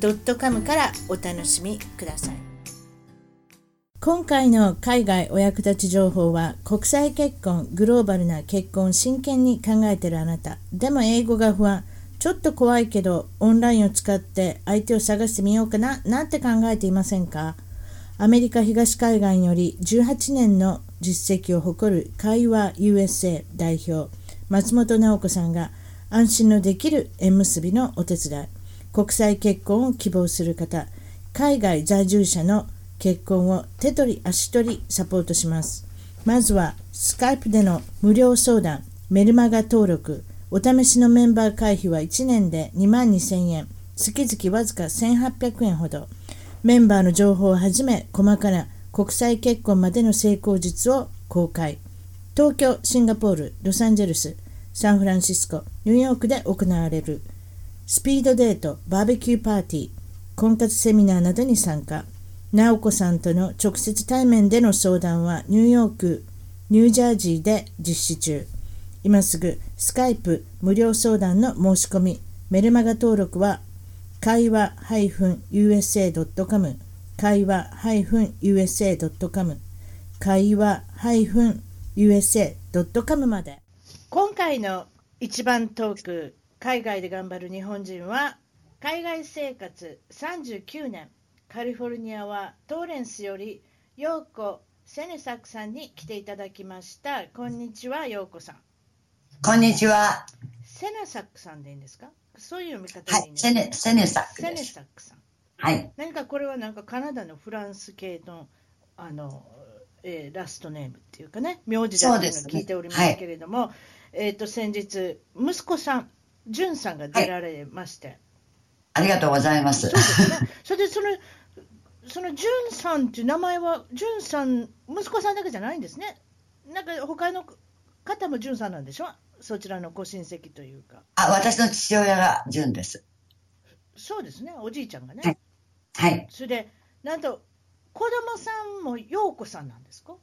.com からお楽しみください。今回の海外お役立ち情報は国際結婚グローバルな結婚真剣に考えているあなた。でも英語が不安。ちょっと怖いけどオンラインを使って相手を探してみようかな。なんて考えていませんかアメリカ東海岸より18年の実績を誇る会話 USA 代表松本直子さんが安心のできる縁結びのお手伝い。国際結婚を希望する方海外在住者の結婚を手取り足取りサポートします。まずはスカイプでの無料相談メルマガ登録お試しのメンバー会費は1年で2万2000円月々わずか1800円ほど。メンバーの情報をはじめ細かな国際結婚までの成功術を公開。東京シンガポールロサンゼルスサンフランシスコニューヨークで行われる。スピードデート、バーベキューパーティー、婚活セミナーなどに参加。直子さんとの直接対面での相談はニューヨーク、ニュージャージーで実施中。今すぐスカイプ無料相談の申し込み、メルマガ登録は会話 -usa.com 会話 -usa.com 会話 -usa.com まで今回の一番トーク海外で頑張る日本人は海外生活39年。カリフォルニアはトーレンスより陽子セネサクさんに来ていただきました。こんにちは陽子さん。こんにちは。セネサクさんでいいんですか？そういう読み方でいいんですか、はい、セネセネサクセネサクさん。はい。何かこれはなんかカナダのフランス系のあの、えー、ラストネームっていうかね名字だというのを聞いておりますけれども、ねはい、えっ、ー、と先日息子さんじゅんさんが出られまして、はい、ありがとうございます。そうですね。それでそのそのじゅんさんっていう名前はじゅんさん息子さんだけじゃないんですね。なんか他の方もじゅんさんなんでしょ？そちらのご親戚というか。あ、私の父親がじゅんです。そうですね。おじいちゃんがね。はい。はい、それでなんと子供さんも陽子さんなんですか？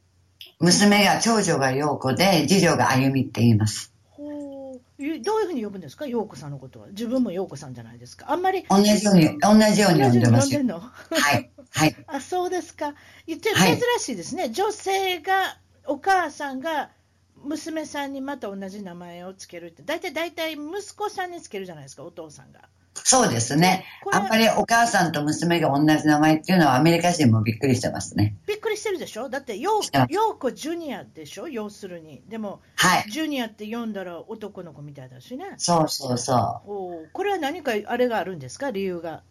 娘が長女が陽子で次女があゆみって言います。どういうふうに呼ぶんですか、陽子さんのことは。自分も陽子さんじゃないですか。あんまり。同じように、同じように呼んでます。の？はい。はい。あ、そうですか。珍しいですね。はい、女性が、お母さんが、娘さんにまた同じ名前をつけるって、大体、大体、息子さんにつけるじゃないですか、お父さんが。そうですね。あんまりお母さんと娘が同じ名前っていうのはアメリカ人もびっくりしてますね。びっくりしてるでしょ？だってヨーコジュニアでしょ？要するに。でも、はい、ジュニアって読んだら男の子みたいだしね。そうそうそう。おこれは何かあれがあるんですか？理由が。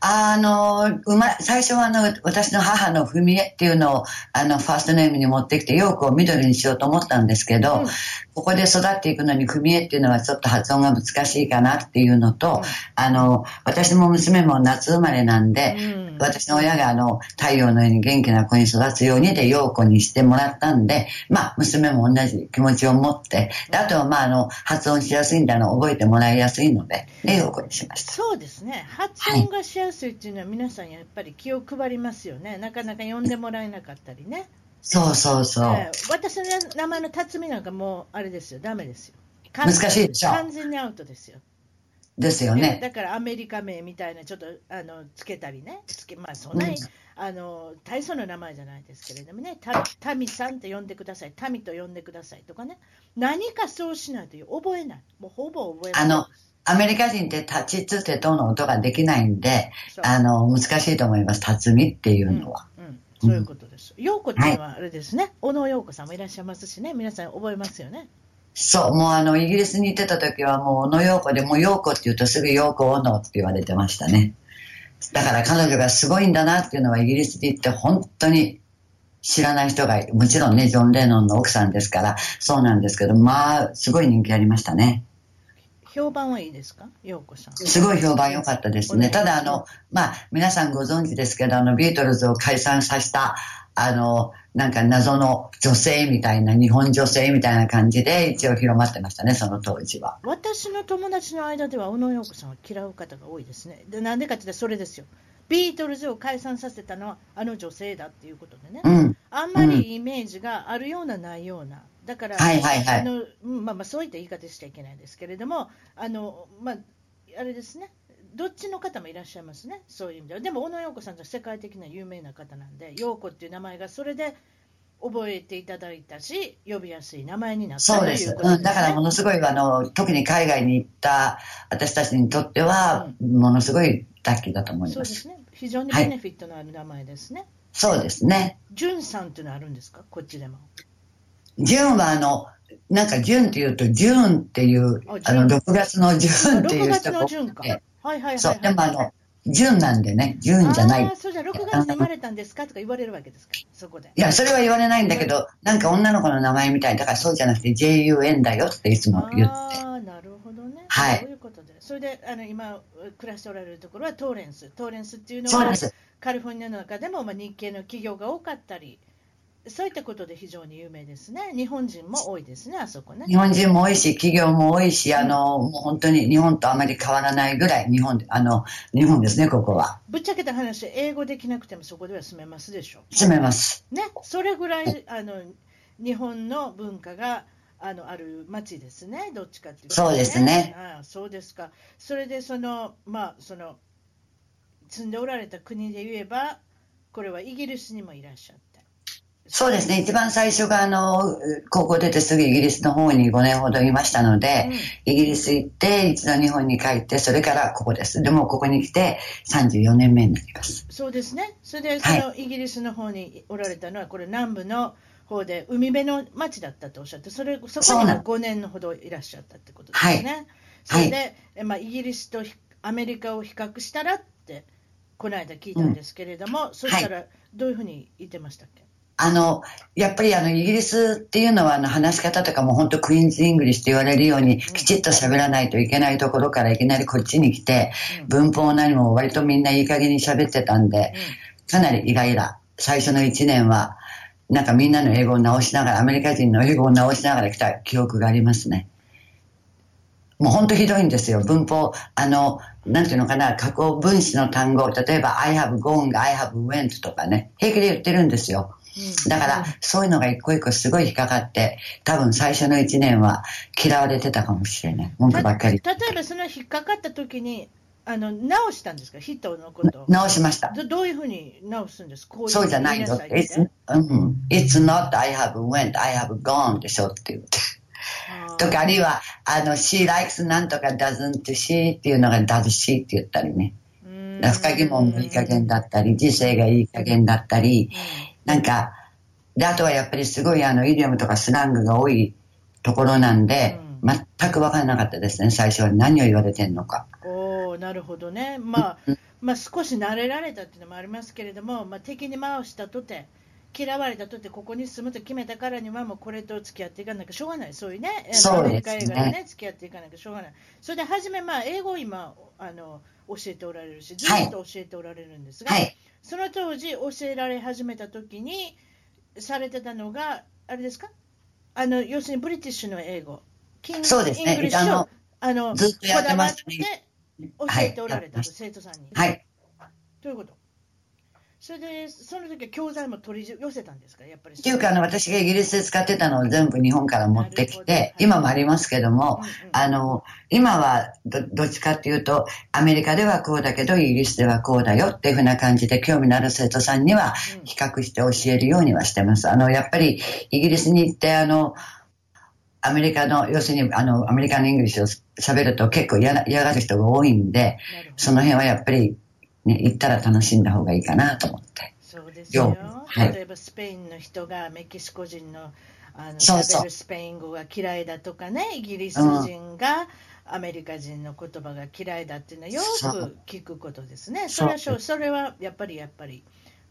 あの、うま、最初はあの、私の母の文江っていうのを、あの、ファーストネームに持ってきて、ヨークを緑にしようと思ったんですけど、うん、ここで育っていくのに文江っていうのはちょっと発音が難しいかなっていうのと、うん、あの、私も娘も夏生まれなんで、うん、私の親があの、太陽のように元気な子に育つようにで、ヨーコにしてもらったんで、まあ、娘も同じ気持ちを持って、であとはまあ、あの、発音しやすいんだの、覚えてもらいやすいので、で、ヨーコにしました。そうですね。発音がしやすいっていうのは皆さんやっぱり気を配りますよね。なかなか呼んでもらえなかったりね。そうそうそう。えー、私の名前の辰巳なんかもうあれですよ、ダメですよ。難しいでしょ。完全にアウトですよ。ですよね。だからアメリカ名みたいなちょっとあのつけたりね、つけまあそんなに、うん、あの大層の名前じゃないですけれどもね、タミさんって呼んでください、タミと呼んでくださいとかね、何かそうしないと覚えない、もうほぼ覚えない。あのアメリカ人って立ちつてとの音ができないんで、あの、難しいと思います。辰巳っていうのは。うん、うん、そういうことです。陽子ちゃんはあれですね、はい、小野陽子さんもいらっしゃいますしね、皆さん覚えますよね。そう、もうあの、イギリスに行ってた時はもう、小野陽子で、もう陽子って言うとすぐ陽子小野って言われてましたね。だから彼女がすごいんだなっていうのはイギリスで行って本当に知らない人が、もちろんね、ジョン・レノンの奥さんですから、そうなんですけど、まあ、すごい人気ありましたね。評判はいいですか？陽子さん。すごい評判良かったですね。ただ、あの、まあ、皆さんご存知ですけど、あの、ビートルズを解散させた、あの、なんか謎の女性みたいな、日本女性みたいな感じで一応広まってましたね、その当時は。私の友達の間では、小野洋子さんを嫌う方が多いですね。で、なんでかって言ったらそれですよ。ビートルズを解散させたのはあの女性だっていうことでね、うん、あんまりイメージがあるような、ないような、だから、はいはいはい、あのまあ、まあそういった言い方しちゃいけないですけれども、あのまあ、あれですね、どっちの方もいらっしゃいますね、そういう意味では。でも、小野洋子さんは世界的な有名な方なんで、洋子っていう名前がそれで覚えていただいたし、呼びやすい名前になったそうです、ね、うん、だからものすごいあの、特に海外に行った私たちにとっては、ものすごいラッキーだと思います。そうですね。非常にベネフィットのある名前ですね。はい、そうですね。ジュンさんっていうのはあるんですか？こっちでも。ジュンはあの、なんかジュンっていうと、ジュンっていう、あの、6月のジュンっていう人が6月のはいはいはい、そう、でもあの、純なんでね、純じゃない。ああ、そうじゃ、6月生まれたんですか？とか言われるわけですか、そこで。いや、それは言われないんだけど、なんか女の子の名前みたいだからそうじゃなくて JUN だよっていつも言って。ああ、なるほどね。はい。そういうことで。それで、あの、今、暮らしておられるところはトーレンス。トーレンスっていうのは、カリフォルニアの中でも、まあ、日系の企業が多かったり、そういったことで非常に有名ですね。日本人も多いですね、あそこね。日本人も多いし、企業も多いし、あの、もう本当に日本とあまり変わらないぐらい、日本で、あの、日本ですね、ここは。ぶっちゃけた話、英語できなくてもそこでは住めますでしょ？住めます。ね、それぐらい、あの、日本の文化が、あのある町ですね、どっちかっていうと、ね、そうですね。ああそうですか。それで、その、まあ、その、住んでおられた国で言えば、これはイギリスにもいらっしゃって。そうですね。一番最初が、あの、高校出てすぐイギリスの方に5年ほどいましたので、うん、イギリス行って、一度日本に帰って、それからここです。でも、ここに来て34年目になります。そうですね。それで、そのイギリスの方におられたのは、これ南部の方で、海辺の町だったとおっしゃって、それ、そこにも5年ほどいらっしゃったってことですね。はい、それで、はい、まあ、イギリスとアメリカを比較したらって、この間聞いたんですけれども、うん、そしたら、どういうふうに言ってましたっけ、あの、やっぱりあの、イギリスっていうのはあの、話し方とかも本当クイーンズ・イングリッシュって言われるように、きちっと喋らないといけないところからいきなりこっちに来て、文法何も割とみんないい加減に喋ってたんで、かなりイライラ。最初の1年は、なんかみんなの英語を直しながら、アメリカ人の英語を直しながら来た記憶がありますね。もう本当ひどいんですよ。文法、あの、なんていうのかな、加工分詞の単語、例えば I have gone, I have went とかね、平気で言ってるんですよ。だから、そういうのが一個一個すごい引っかかって、多分最初の一年は嫌われてたかもしれない。文句ばっかり。例えばその引っかかった時に、あの直したんですか、人のこと直しました。どういうふうに直すんですか？そうじゃないの。It's,、うん、It's not I have went, I have gone でしょって言って。とか、あるいは、あの、she likes なんとか doesn't she っていうのが does she って言ったりね。深疑問もいい加減だったり、時世がいい加減だったり、なんか、で、あとはやっぱりすごいあの、イディオムとかスラングが多いところなんで、うん、全く分からなかったですね、最初は何を言われてるのか。おなるほどね。まあ、まあ、少し慣れられたっていうのもありますけれども、まあ、敵に回したとて、嫌われたとて、ここに住むと決めたからには、もうこれと付き合っていかなきゃしょうがない、そういうね、アメリカ映画でね、付き合っていかなきゃしょうがない。それで、初め、まあ、英語を今、あの、教えておられるし、ずっと教えておられるんですが、はい、その当時教えられ始めた時にされてたのが、あれですか？あの要するにブリティッシュの英語、そうですね、イングリッシュをあのずっとやってましね、教えておられた、はい、生徒さんに。はい。ということ？それで、その時は教材も取り寄せたんですか、やっぱり。っていうか、あの、私がイギリスで使ってたのを全部日本から持ってきて、はい、今もありますけども、うんうん、あの、今はどどっちかっていうと、アメリカではこうだけど、イギリスではこうだよっていうふうな感じで、興味のある生徒さんには比較して教えるようにはしてます。あの、やっぱり、イギリスに行って、あの、アメリカの、要するに、あの、アメリカのイングリッシュを喋ると結構嫌嫌がる人が多いんで、その辺はやっぱり、ね、行ったら楽しんだ方がいいかなと思って。そうですよ。はい、例えばスペインの人がメキシコ人のあのそうそうスペイン語が嫌いだとかね、イギリス人がアメリカ人の言葉が嫌いだっていうのはよく聞くことですね。それはそれはやっぱりやっぱり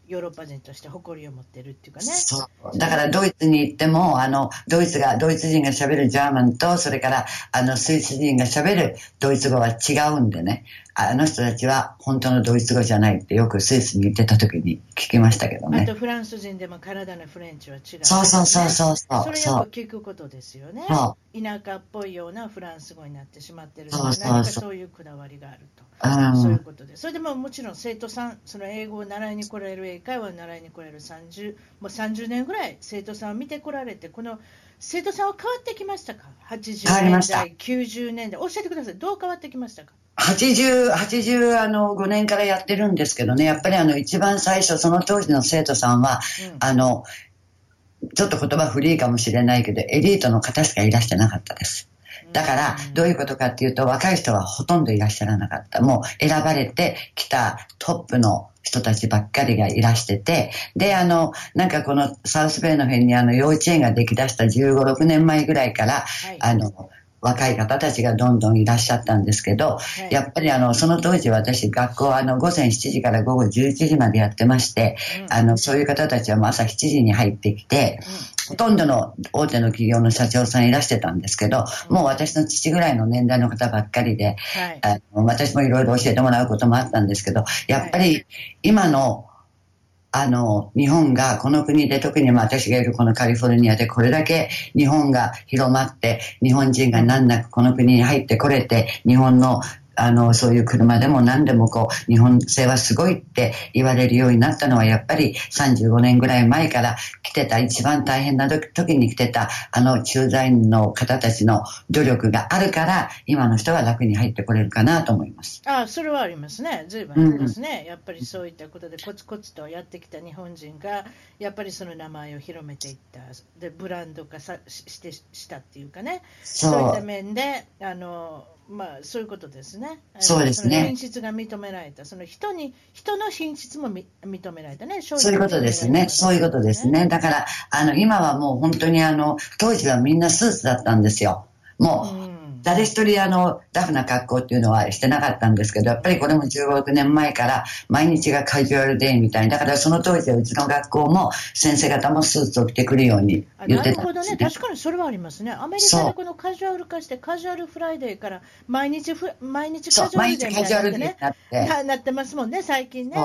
ヨーロッパ人として誇りを持ってるっていうかね。そう。だからドイツに行っても、あの、ドイツが、ドイツ人が喋るジャーマンと、それから、あの、スイス人が喋るドイツ語は違うんでね。あの人たちは本当のドイツ語じゃないってよくスイスに行ってた時に聞きましたけどね。あとフランス人でも体のフレンチは違う、ね、そうそうそうそうそう。それよく聞くことですよね。田舎っぽいようなフランス語になってしまってるそうそうそういうこだわりがあると。そういうことで。それでももちろん生徒さん、その英語を習いに来られる、英会話を習いに来られる30、もう30年ぐらい生徒さんを見てこられて、この生徒さんは変わってきましたか ?80 年代、90年代。教えてください。どう変わってきましたか？80、80、あの、5年からやってるんですけどね、やっぱりあの、一番最初、その当時の生徒さんは、うん、あの、ちょっと言葉古いかもしれないけど、エリートの方しかいらしてなかったです。だから、どういうことかっていうと、若い人はほとんどいらっしゃらなかった。もう選ばれてきたトップの人たちばっかりがいらしてて、で、あの、なんかこのサウスベイの辺にあの幼稚園ができだした15、6年前ぐらいから、はい、あの、若い方たちがどんどんいらっしゃったんですけど、はい、やっぱりあの、その当時私学校あの、午前7時から午後11時までやってまして、うん、あの、そういう方たちはもう朝7時に入ってきて、うん、ほとんどの大手の企業の社長さんいらしてたんですけど、うん、もう私の父ぐらいの年代の方ばっかりで、はい、あの私もいろいろ教えてもらうこともあったんですけど、やっぱり今のあの、日本がこの国で特に私がいるこのカリフォルニアでこれだけ日本が広まって、日本人が難なくこの国に入ってこれて、日本のあの、そういう車でも何でもこう、日本製はすごいって言われるようになったのは、やっぱり35年ぐらい前から来てた、一番大変な時に来てた、あの駐在員の方たちの努力があるから、今の人は楽に入ってこれるかなと思います。ああ、それはありますね。随分ありますね、うん。やっぱりそういったことでコツコツとやってきた日本人が、やっぱりその名前を広めていった。で、ブランド化さしてしたっていうかね。そういった面で、あの、まあ、そういうことですね。そうですね。品質が認められた。その人に、人の品質も認められたね。そういうことですね。そういうことですね。だから、あの、今はもう本当にあの、当時はみんなスーツだったんですよ。もう、うん誰一人あの、ラフな格好っていうのはしてなかったんですけど、やっぱりこれも15、6年前から毎日がカジュアルデーみたいだからその当時はうちの学校も先生方もスーツを着てくるように言ってた、ね、なるほどね。確かにそれはありますね。アメリカでこのカジュアル化して、カジュアルフライデーから毎日ふ、毎日カジュアルデーみたいな、って、なってますもんね、最近ね。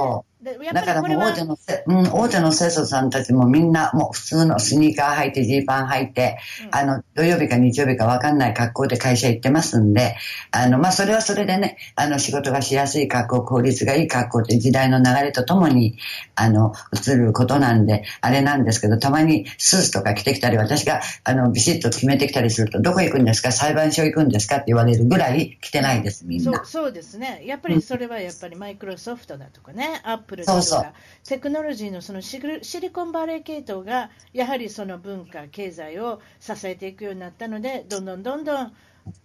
だからもう大手の、うん、大手の生徒さんたちもみんなもう普通のスニーカー履いてジーパン履いて、うん、あの、土曜日か日曜日かわかんない格好で会社行ってますんで、あの、まあ、それはそれでね、あの、仕事がしやすい格好、効率がいい格好って時代の流れとともに、あの、映ることなんで、あれなんですけど、たまにスーツとか着てきたり、私が、あの、ビシッと決めてきたりすると、どこ行くんですか？裁判所行くんですか？って言われるぐらい着てないです、みんな。そうそうですね。やっぱりそれはやっぱりマイクロソフトだとかね、アップルだとか。そうそうテクノロジーのそのシリコンバレー系統がやはりその文化、経済を支えていくようになったので、どんどんどんどん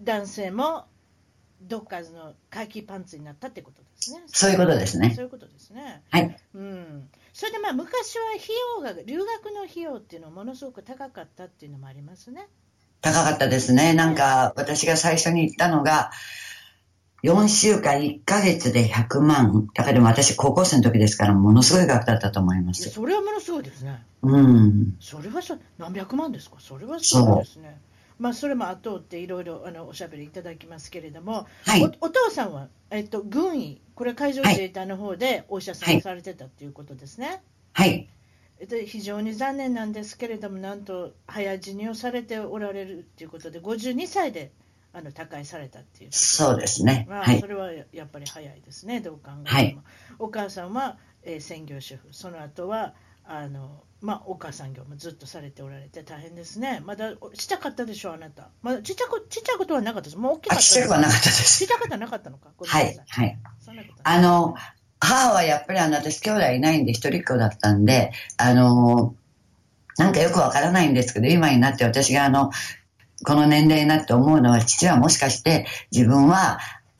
男性もどっかのカキパンツになったってことですね。そういうことですね。そういうことですね。はい。うん。それでまあ昔は費用が、留学の費用っていうのはものすごく高かったっていうのもありますね。高かったですね。なんか私が最初に言ったのが、4週間1ヶ月で100万。だからでも私高校生の時ですからものすごい額だったと思います。それはものすごいですね。うん。それはそ何百万ですか？それはそうですね。まあ、それも後追っていろいろあのおしゃべりいただきますけれども、はい、おお父さんは、えっと、軍医、これ海上自衛隊の方でお医者さんをされてたということですね。はい。で非常に残念なんですけれども、なんと早死にをされておられるということで、52歳であの他界されたっていうそうですね、まあ、はい、それはやっぱり早いですね、どう考えても。はい、お母さんは、えー、専業主婦、その後はあのまあ、お母さん業もずっとされておられて大変ですね。まだちっちゃかったでしょ、あなた。まだちっちゃくちっちゃいことはなかったです。もう大きかったちっちゃくはなかったです。ちっちゃかったなかったのか。はい、はい。あの、母はやっぱりあの、私兄弟いないんで一人っ子だったんで、あの、なんかよくわからないんですけど、今になって私があの、この年齢になって思うのは、父はもしかして自分は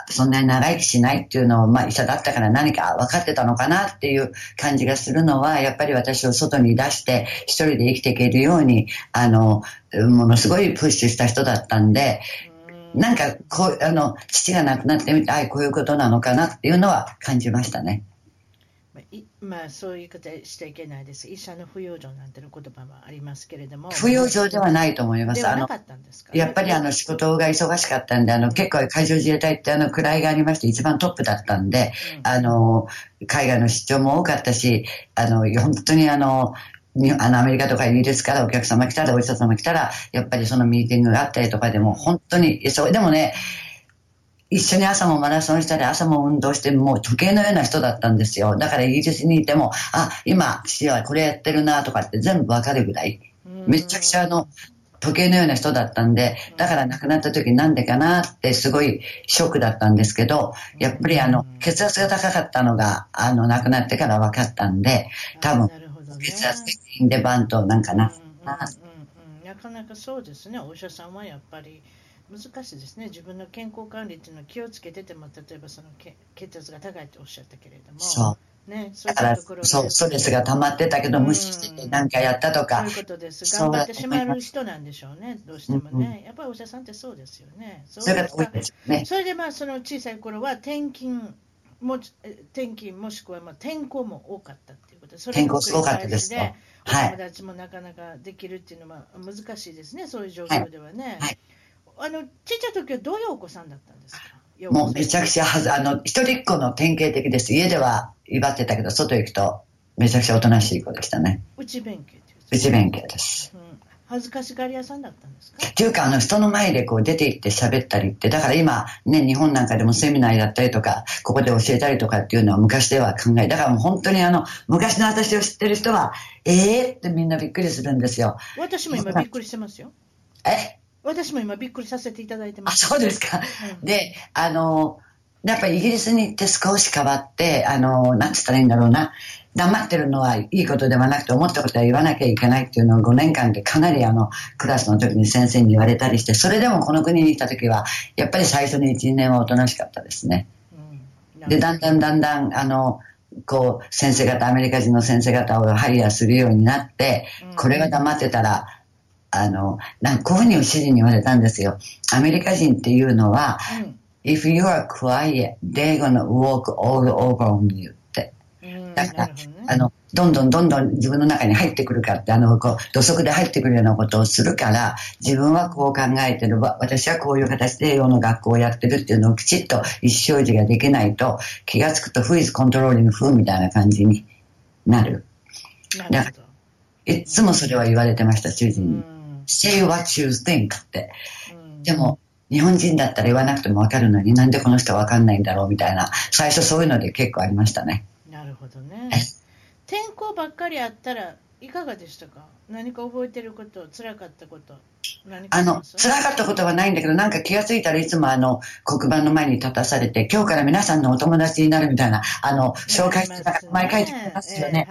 そんなに長生きしないっていうのを、まあ医者だったから何か分かってたのかなっていう感じがするのは、やっぱり私を外に出して一人で生きていけるように、あの、ものすごいプッシュした人だったんで、なんかこう、あの、父が亡くなってみて、あこういうことなのかなっていうのは感じましたね。まあそういうことしちゃいけないです。医者の不養生なんての言葉もありますけれども。不養生ではないと思います。あのやっぱりあの仕事が忙しかったんで、あの結構海上自衛隊ってあの位がありまして一番トップだったんで、うんあの、海外の出張も多かったし、あの、本当にあの、にあのアメリカとかイギリスからお客様来たら、お医者様来たら、やっぱりそのミーティングがあったりとかでも、本当に、そう、でもね、一緒に朝もマラソンしたり、朝も運動して、もう時計のような人だったんですよ。だからイギリスにいても、あ、今、父はこれやってるなとかって全部わかるぐらい、めちゃくちゃあの、時計のような人だったんで、だから亡くなった時なんでかなってすごいショックだったんですけど、やっぱりあの、血圧が高かったのが、あの、亡くなってから分かったんで、多分血圧的にでバンとなんかな。なかなかそうですね、お医者さんはやっぱり難しいですね、自分の健康管理っていうのを気をつけてても、例えばそのけ血圧が高いっておっしゃったけれども、そう。ね、そういったところ、でそう、ストレスが溜まってたけど、無視しててなんかやったとかそういう、ことです。頑張ってしまう人なんでしょうね、どうしてもね。やっぱりお医者さんってそうですよね。そそれが多いかですよね。それでまあその小さい頃は転勤もえ転勤もしくはまあ転校も多かったっていうことで、そ転校すごかったですよ繰り返しはいお友達もなかなかできるっていうのは難しいですね、そういう状況ではね。はいあのちっちゃい時はどういうお子さんだったんですか？もうめちゃくちゃはず、あの、一人っ子の典型的です。家では威張ってたけど、外行くとめちゃくちゃおとなしい子でしたね。内弁慶内弁慶です。うん、恥ずかしがり屋さんだったんですか？っていうか、あの、人の前でこう出て行って喋ったりって、だから今、ね、日本なんかでもセミナーやったりとか、ここで教えたりとかっていうのは昔では考え、だからもう本当にあの、昔の私を知ってる人は、ええー、ってみんなびっくりするんですよ。私も今びっくりしてますよ。え？私も今びっくりさせていただいてまあ、す。そうですか。うんで、あの、やっぱりイギリスに行って少し変わって、あの、なんつったらいいんだろうな。黙ってるのはいいことではなくて、思ったことは言わなきゃいけないっていうのを5年間でかなりあの、クラスの時に先生に言われたりして、それでもこの国に来た時は、やっぱり最初の1、2年はおとなしかったですね。うんで、だんだんだんだん、あの、こう、先生方、アメリカ人の先生方をハイヤーするようになって、うんこれが黙ってたら、あの、なんこういうふうに主人に言われたんですよ。アメリカ人っていうのは、うん、if you are quiet, they're gonna walk all over on you って。うんだからあの、どんどんどんどん自分の中に入ってくるかって、あの、こう、土足で入ってくるようなことをするから、自分はこう考えてる、わ私はこういう形で英語の学校をやってるっていうのをきちっと意思表示ができないと、気がつくと who is controlling who みたいな感じになる。なるほど。いつもそれは言われてました、主う人に。ん say what you think って。うんでも、日本人だったら言わなくてもわかるのになんでこの人はわかんないんだろうみたいな、最初そういうので結構ありましたね。なるほどねえ。転校ばっかりあったらいかがでしたか？何か覚えてること、辛かったこと、あの、辛かったことはないんだけど、なんか気がついたらいつもあの、黒板の前に立たされて、今日から皆さんのお友達になるみたいな、あの、紹介して、毎回書いてますよね。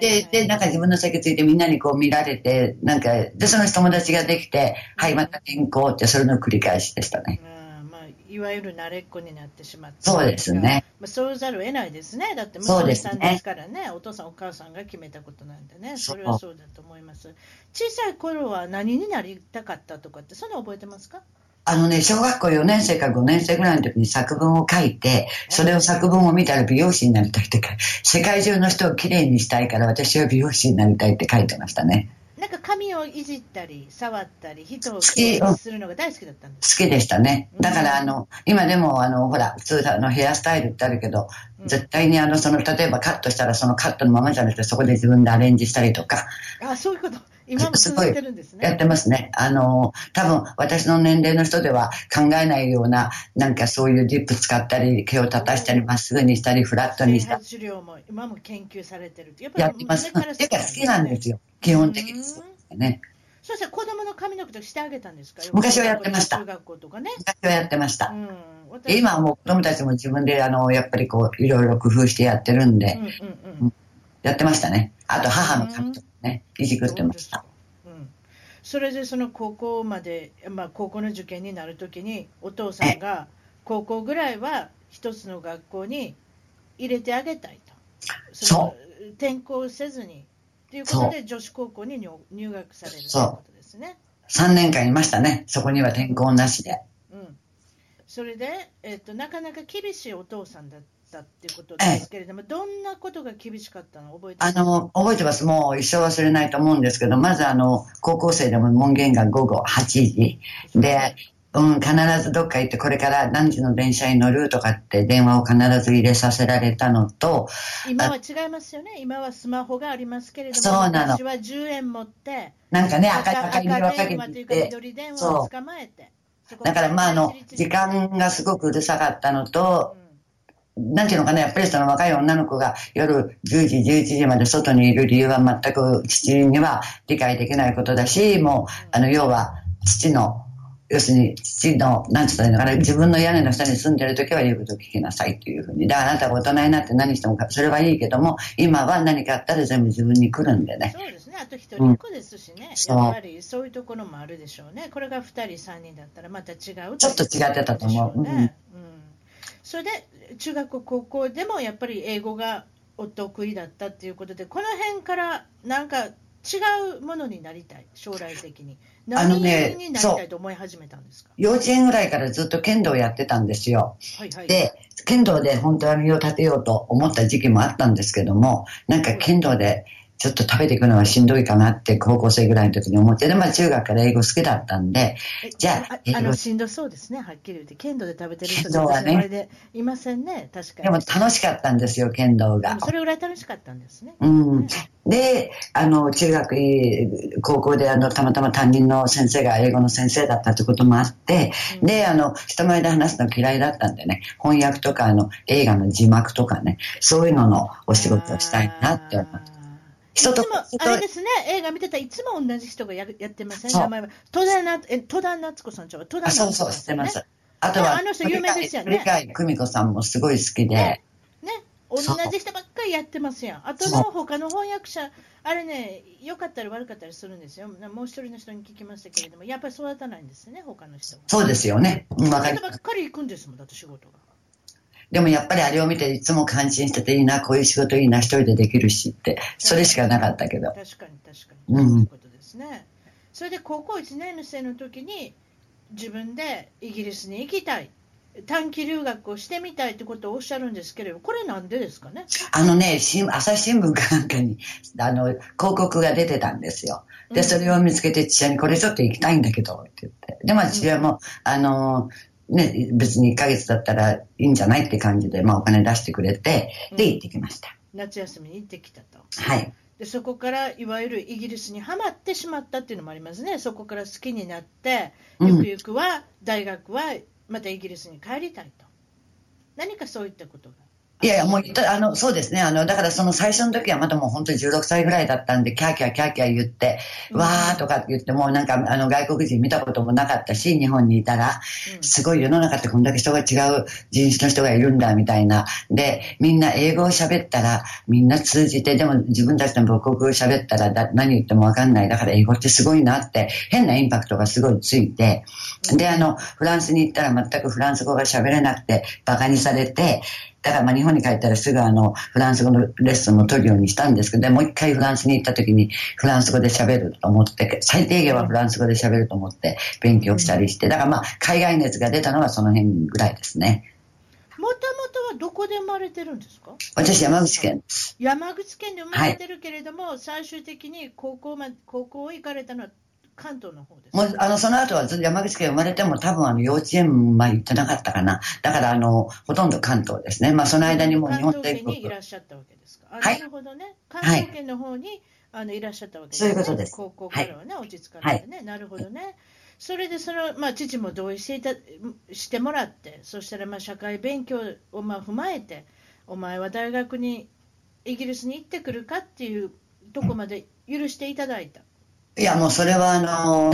で、で、なんか自分の席ついてみんなにこう見られて、なんか、で、その友達ができて、はい、また転校って、それの繰り返しでしたね。うんまあ、いわゆる慣れっこになってしまってそうですね。まあ、そうざるを得ないですね。だって娘さんですからねお父さんお母さんが決めたことなんでね、それはそうだと思います。小さい頃は何になりたかったとかって、そんなの覚えてますか？あのね、小学校4年生か5年生ぐらいの時に作文を書いて、それを作文を見たら美容師になりたいってか、世界中の人をきれいにしたいから私は美容師になりたいって書いてましたね。髪をいじったり、触ったり、人をききれいにするのが大好きだったんです。好きでしたね。うんだからあの、今でもあの、ほら、普通あのヘアスタイルってあるけど、うん絶対にあの、その、例えばカットしたらそのカットのままじゃなくてそこで自分でアレンジしたりとか、あ、そういうこと。今も続いてるんですね。やってますね。あの、多分私の年齢の人では考えないような、なんかそういうディップ使ったり、毛を立たしたり、まっすぐにしたり、フラットにしたり、治療も今も研究されてる。やっやってます。昔からてか好きなんですよ。基本的にそうですね。子供の髪の毛とかしてあげたんですか？昔はやってました中学校とかね。昔はやってました。うん。で今はもう子供たちも自分で、あの、やっぱりこう、いろいろ工夫してやってるんで、うんうんうん。やってましたね。あと母の髪とかね、いじくってました。うん、それでその高校まで、まあ、高校の受験になるときにお父さんが高校ぐらいは一つの学校に入れてあげたいとそうの転校せずにということで女子高校に入入学されるということですね。3年間いましたね。そこには転校なしで。うん、それで、えっと、なかなか厳しいお父さんだっったっていうことですけれども、どんなことが厳しかったの？覚えてます？あの、覚えてます。もう一生忘れないと思うんですけど、まずあの、高校生でも門限が午後8時。で、うん、必ずどっか行ってこれから何時の電車に乗るとかって電話を必ず入れさせられたのと、今は違いますよね。今はスマホがありますけれども、そうなの昔は10円持って、なんかね、赤赤い電話というか緑電話をそう捕まえて。だからまああの、時間がすごくうるさかったのと、うんなんていうのかな、やっぱりその若い女の子が夜10時、11時まで外にいる理由は全く父には理解できないことだし、もう、あの、要は父の、要するに父の、なんて言ったらいいのかな、自分の屋根の下に住んでる時は言うことを聞きなさいっていうふうに。だからあなたが大人になって何してもかそれはいいけども、今は何かあったら全部自分に来るんでね。そうですね、あと一人っ子ですしね、そう。やっぱりそういうところもあるでしょうね、これが2人、3人だったらまた違うちょっと違ってたと思う。でしょね。うん。それで中学校、高校でもやっぱり英語がお得意だったっていうことで、この辺からなんか違うものになりたい、将来的に。何あのねになりたいと思い始めたんですか？幼稚園ぐらいからずっと剣道やってたんですよ。はいはい、で、剣道で本当は身を立てようと思った時期もあったんですけども、なんか剣道でちょっと食べていくのはしんどいかなって高校生ぐらいの時に思って、で、まあ中学から英語好きだったんで、えじゃああのしんどそうですね、はっきり言って、剣道で食べてる人はねでいませんね、確かに。でも楽しかったんですよ、剣道が。それぐらい楽しかったんですね。うん。で、あの、中学、高校であの、たまたま担任の先生が英語の先生だったってこともあって、うんで、あの、人前で話すの嫌いだったんでね、翻訳とか、あの、映画の字幕とかね、そういうののお仕事をしたいなって思って。人といつもあれですね、映画見てたらいつも同じ人がややってません、そう名前は戸田なえ戸田夏子さんちゃう戸田あ、夏子さんそうそう、知ってます。ねあとは、あの人有名ですよね久美子さんもすごい好きで、ね同そうじ人ばっかりやってますやん。あとの他の翻訳者、あれね、良かったり悪かったりするんですよ。もう一人の人に聞きましたけれども、やっぱり育たないんですね、他の人が。そうですよね。うんわかり人ばっかり行くんですもん、だって仕事が。でもやっぱりあれを見ていつも感心してていいな、こういう仕事いいな、一人でできるしって、それしかなかったけど。確かに確かに、うんそういうことですね。それで高校1年生の時に自分でイギリスに行きたい、短期留学をしてみたいってことをおっしゃるんですけれど、これなんでですかね？あのね、新朝日新聞かなんかに、あの、広告が出てたんですよ。で、うんそれを見つけて父親にこれちょっと行きたいんだけど、って言って。で、まあ父親も、あの、ね、別に1ヶ月だったらいいんじゃないって感じで、まあお金出してくれて、で、行ってきました。夏休みに行ってきたと。はい。でそこからいわゆるイギリスにはまってしまったっていうのもありますね、そこから好きになって、うんゆくゆくは大学はまたイギリスに帰りたいと、何かそういったことが。いやいや、もう言った、あの、そうですね。あの、だからその最初の時はまだもう本当に16歳ぐらいだったんで、キャーキャーキャーキャー言って、うんわーとかって言って、もうなんか、あの、外国人見たこともなかったし、日本にいたら、うんすごい世の中ってこんだけ人が違う人種の人がいるんだ、みたいな。で、みんな英語を喋ったら、みんな通じて、でも自分たちの母国語を喋ったらだ何言ってもわかんない。だから英語ってすごいなって、変なインパクトがすごいついて、で、あの、フランスに行ったら全くフランス語が喋れなくて、馬鹿にされて、だからまあ日本に帰ったらすぐあの、フランス語のレッスンも取るようにしたんですけど、でもう一回フランスに行った時にフランス語で喋ると思って、最低限はフランス語で喋ると思って勉強したりして、だからまあ海外熱が出たのはその辺ぐらいですね。もともとはどこで生まれてるんですか？私山口県です。山口県で生まれてるけれども、最終的に高校,、ま、高校行かれたのは関東の方ですもう、あの、その後は山口県生まれても多分あの幼稚園まで行ってなかったかな。だからあの、ほとんど関東ですね。まあその間にもう日本関東全国圏にい。らっしゃったわけですか？あはいなるほどね。関東圏の方に、あのいらっしゃったわけですね。そういうことです高校からはね、落ち着かれてね。なるほどね。それでその、まあ、父も同意していたしてもらって、そしたらまあ社会勉強をまあ踏まえて、お前は大学にイギリスに行ってくるかっていうとこまで許していただいた。いや、もうそれはあの、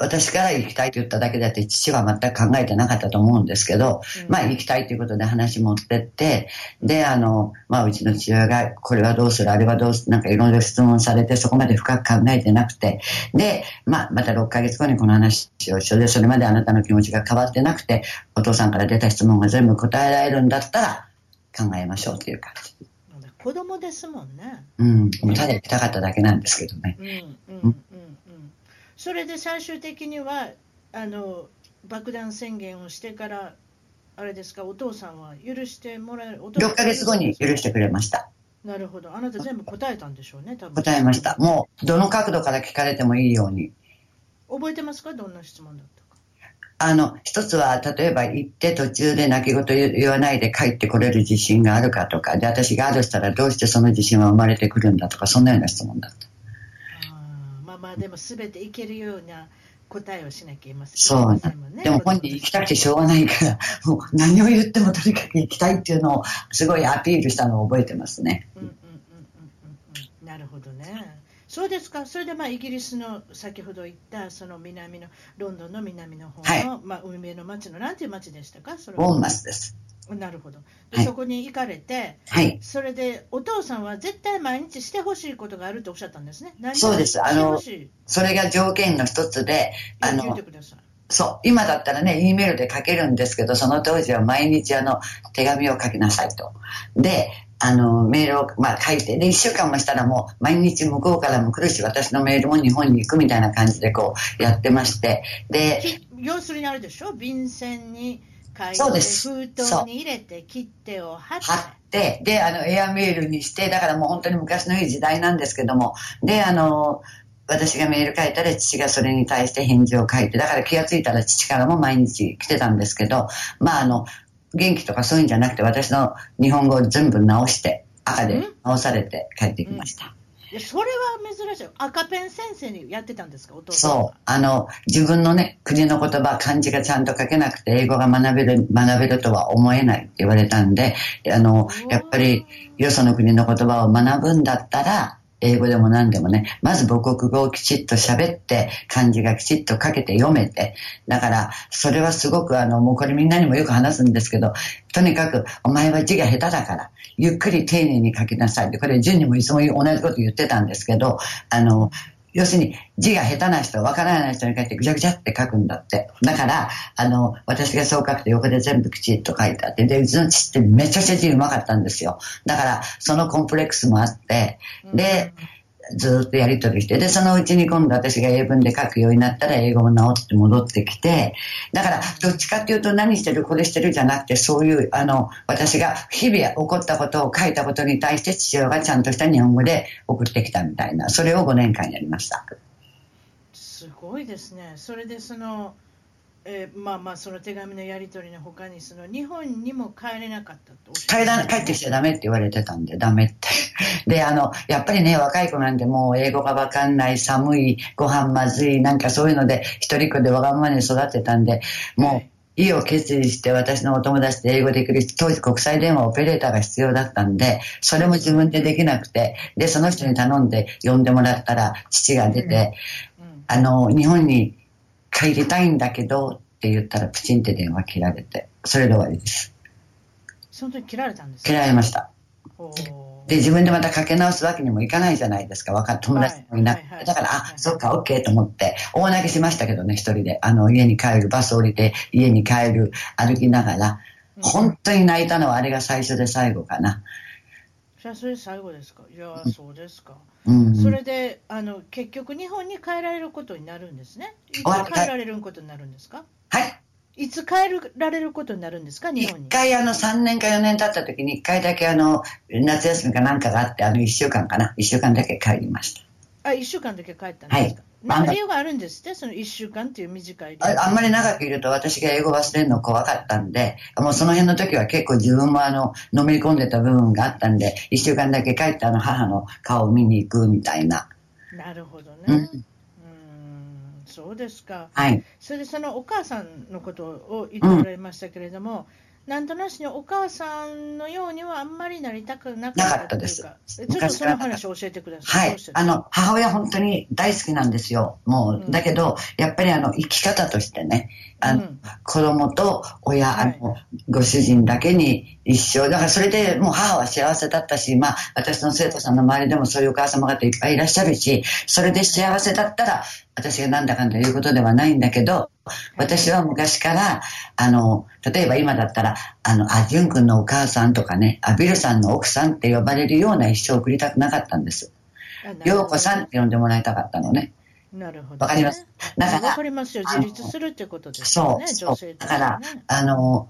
私から行きたいと言っただけであって、父は全く考えてなかったと思うんですけど、うんまあ行きたいということで話持ってって、で、あの、まあうちの父親が、これはどうする、あれはどうする、なんかいろいろ質問されて、そこまで深く考えてなくて、で、まあまた6ヶ月後にこの話をして、で、それまであなたの気持ちが変わってなくて、お父さんから出た質問が全部答えられるんだったら、考えましょうという感じ。子供ですもんね。うん、ただ行きたかっただけなんですけどね。うん。それで最終的にはあの爆弾宣言をしてからあれですか、お父さんは許してもらえる、お6ヶ月後に許してくれました。なるほど、あなた全部答えたんでしょうね、多分答えました。もう、どの角度から聞かれてもいいように。覚えてますか、どんな質問だったか。あの、一つは、例えば行って途中で泣き言言わないで帰ってこれる自信があるかとか、で、私があるしたらどうしてその自信は生まれてくるんだとか、そんなような質問だった。でもすべていけるような答えをしなきゃいけませんそうね。でも本人行きたくてしょうがないから、もう何を言ってもとにかく行きたいっていうのをすごいアピールしたのを覚えてますね。うんうんうんうんうんうんなるほどね。そうですか、それでまあイギリスの先ほど言ったその南のロンドンの南の方の、まあ海辺の町のなんていう町でしたか、それはボーンマスです。なるほどで、はいそこに行かれて、はい。それでお父さんは絶対毎日してほしいことがあるとおっしゃったんですね。そうですあのそれが条件の一つで、あの。そう、今だったらね、E メールで書けるんですけど、その当時は毎日あの、手紙を書きなさいと。で、あの、メールを、まあ、書いて、で、一週間もしたらもう、毎日向こうからも来るし、私のメールも日本に行くみたいな感じでこう、やってまして、で、き要するにあれでしょ、便箋にそうです封筒に入れて、切手を貼って。で、あの、エアメールにして、だからもう本当に昔のいい時代なんですけども、で、あの、私がメール書いたら父がそれに対して返事を書いて、だから気がついたら父からも毎日来てたんですけど、まああの、元気とかそういうんじゃなくて私の日本語を全部直して、赤で直されて帰ってきました。いやそれは珍しい。赤ペン先生にやってたんですか、お父さんは。そう。あの、自分のね、国の言葉、漢字がちゃんと書けなくて、英語が学べる、学べるとは思えないって言われたんで、あの、やっぱり、よその国の言葉を学ぶんだったら、英語でも何でもね、まず母国語をきちっと喋って、漢字がきちっと書けて読めて、だから、それはすごくあの、もうこれみんなにもよく話すんですけど、とにかく、お前は字が下手だから、ゆっくり丁寧に書きなさい。で、これ、順にもいつも同じこと言ってたんですけど、あの、要するに字が下手な人、わからない人に書いてぐちゃぐちゃって書くんだって。だから、あの、私がそう書くと横で全部きちっと書いてあって、で、うちの父ってめちゃくちゃ字うまかったんですよ。だから、そのコンプレックスもあって、で、ずっとやり取りして、で、そのうちに今度私が英文で書くようになったら英語も直って戻ってきて、だから、どっちかっていうと何してる、これしてるじゃなくて、そういう、あの、私が日々起こったことを書いたことに対して父親がちゃんとした日本語で送ってきたみたいな、それを5年間やりました。すごいですね。それでその、えーまあまあその手紙のやり取りのほかにその日本にも帰れなかったと帰ら帰ってきちゃダメって言われてたんで、ダメって。で、あの、やっぱりね、若い子なんてもう英語がわかんない、寒い、ご飯まずい、なんかそういうので、一人っ子でわがままに育ってたんで、もう、意を決意して私のお友達で英語できる当時国際電話オペレーターが必要だったんで、それも自分でできなくて、で、その人に頼んで呼んでもらったら、父が出て、うん。あの、日本に帰りたいんだけどって言ったら、プチンって電話切られて、それで終わりです。その時切られたんです切られました。で、自分でまたかけ直すわけにもいかないじゃないですか。わかる友達もいなくて。はいはいはいだから、あ、はいそっか、オッケーと思って、大泣きしましたけどね、一人で。あの、家に帰る、バス降りて、家に帰る、歩きながら。うん本当に泣いたのはあれが最初で最後かな。じゃあそれ最後ですか？いやそうですか、うん。それであの結局日本に帰られることになるんですね？いつ帰られることになるんですか？はい。いつ帰られることになるんですか日一本に？回あの3年か4年経った時に一回だけあの、夏休みかなんかがあって、あの1週間かな？1週間だけ帰りました。あ1週間だけ帰ったんですか、はいなんか理由があるんですって？その1週間っていう短いああんまり長くいると私が英語忘れるの怖かったんで、もうその辺の時は結構自分もあの、のめり込んでた部分があったんで、一週間だけ帰ってあの母の顔を見に行くみたいな。なるほどね、ううんーん。そうですか。はい。それでそのお母さんのことを言っておられましたけれども、なんとなしにお母さんのようにはあんまりなりたくなかったというか、ちょっとその話を教えてくださ。はい。いどうして。ですか？あの、母親本当に大好きなんですよ。もうん。う、だけど、やっぱりあの、生き方としてね、あの、うん。子供と親、はい。あの、ご主人だけに一生、だからそれでもう母は幸せだったし、まあ、私の生徒さんの周りでもそういうお母様方いっぱいいらっしゃるし、それで幸せだったら、私がなんだかんだ言うことではないんだけど、私は昔から、あの、例えば今だったら、あの、あ、ジュン君のお母さんとかね、あ、ビルさんの奥さんって呼ばれるような一生を送りたくなかったんです。あなるほどようこさんって呼んでもらいたかったのね。なるほど、ね。わかります？だからわかりますよ。自立するってことですよね、そう、そう女性。とだからあの、